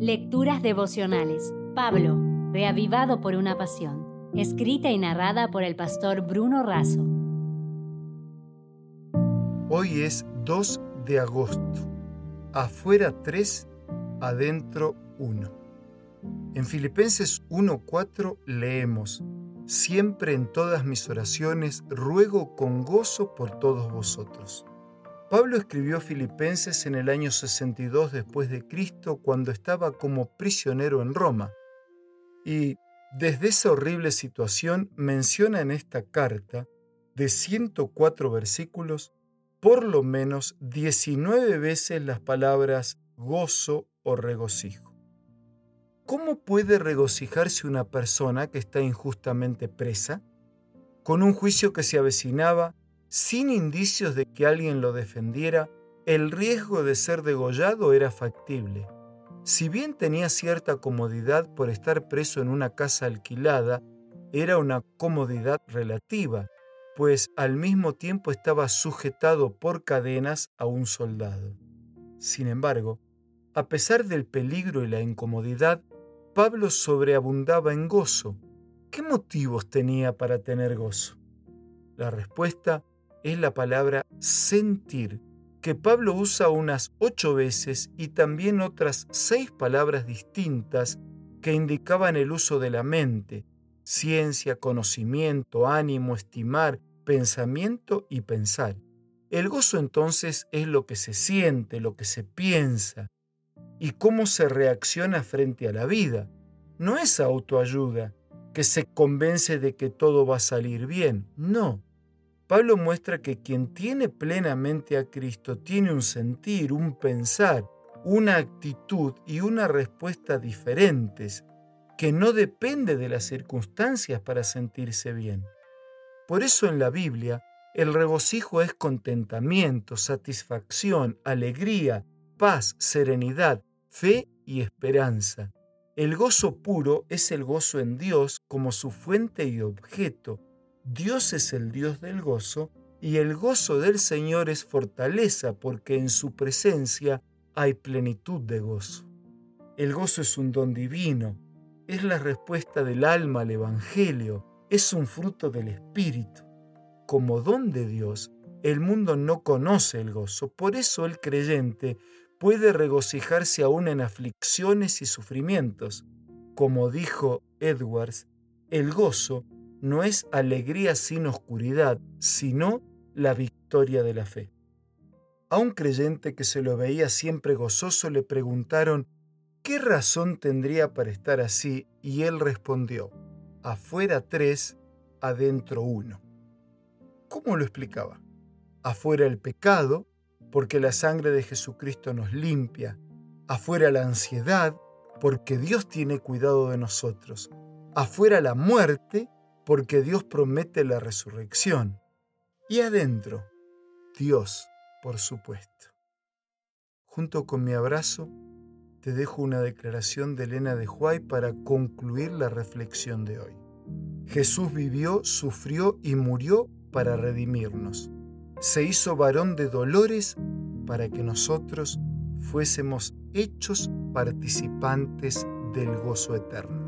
Lecturas devocionales. Pablo, reavivado por una pasión. Escrita y narrada por el pastor Bruno Razo. Hoy es 2 de agosto. Afuera 3, adentro 1. En Filipenses 1:4 leemos, Siempre en todas mis oraciones ruego con gozo por todos vosotros. Pablo escribió Filipenses en el año 62 después de Cristo cuando estaba como prisionero en Roma. Y desde esa horrible situación menciona en esta carta de 104 versículos por lo menos 19 veces las palabras gozo o regocijo. ¿Cómo puede regocijarse una persona que está injustamente presa? Con un juicio que se avecinaba, sin indicios de que alguien lo defendiera, el riesgo de ser degollado era factible. Si bien tenía cierta comodidad por estar preso en una casa alquilada, era una comodidad relativa, pues al mismo tiempo estaba sujetado por cadenas a un soldado. Sin embargo, a pesar del peligro y la incomodidad, Pablo sobreabundaba en gozo. ¿Qué motivos tenía para tener gozo? La respuesta es la palabra sentir, que Pablo usa unas ocho veces y también otras seis palabras distintas que indicaban el uso de la mente, ciencia, conocimiento, ánimo, estimar, pensamiento y pensar. El gozo entonces es lo que se siente, lo que se piensa y cómo se reacciona frente a la vida. No es autoayuda que se convence de que todo va a salir bien, no Pablo muestra que quien tiene plenamente a Cristo tiene un sentir, un pensar, una actitud y una respuesta diferentes, que no depende de las circunstancias para sentirse bien. Por eso en la Biblia el regocijo es contentamiento, satisfacción, alegría, paz, serenidad, fe y esperanza. El gozo puro es el gozo en Dios como su fuente y objeto, Dios es el Dios del gozo y el gozo del Señor es fortaleza porque en su presencia hay plenitud de gozo. El gozo es un don divino, es la respuesta del alma al Evangelio, es un fruto del Espíritu. Como don de Dios, el mundo no conoce el gozo, por eso el creyente puede regocijarse aún en aflicciones y sufrimientos. Como dijo Edwards, el gozo no es alegría sin oscuridad, sino la victoria de la fe. A un creyente que se lo veía siempre gozoso le preguntaron qué razón tendría para estar así y él respondió, afuera tres, adentro uno. ¿Cómo lo explicaba? Afuera el pecado, porque la sangre de Jesucristo nos limpia. Afuera la ansiedad, porque Dios tiene cuidado de nosotros. Afuera la muerte, porque Dios promete la resurrección. Y adentro, Dios, por supuesto. Junto con mi abrazo, te dejo una declaración de Elena de Huay para concluir la reflexión de hoy. Jesús vivió, sufrió y murió para redimirnos. Se hizo varón de dolores para que nosotros fuésemos hechos participantes del gozo eterno.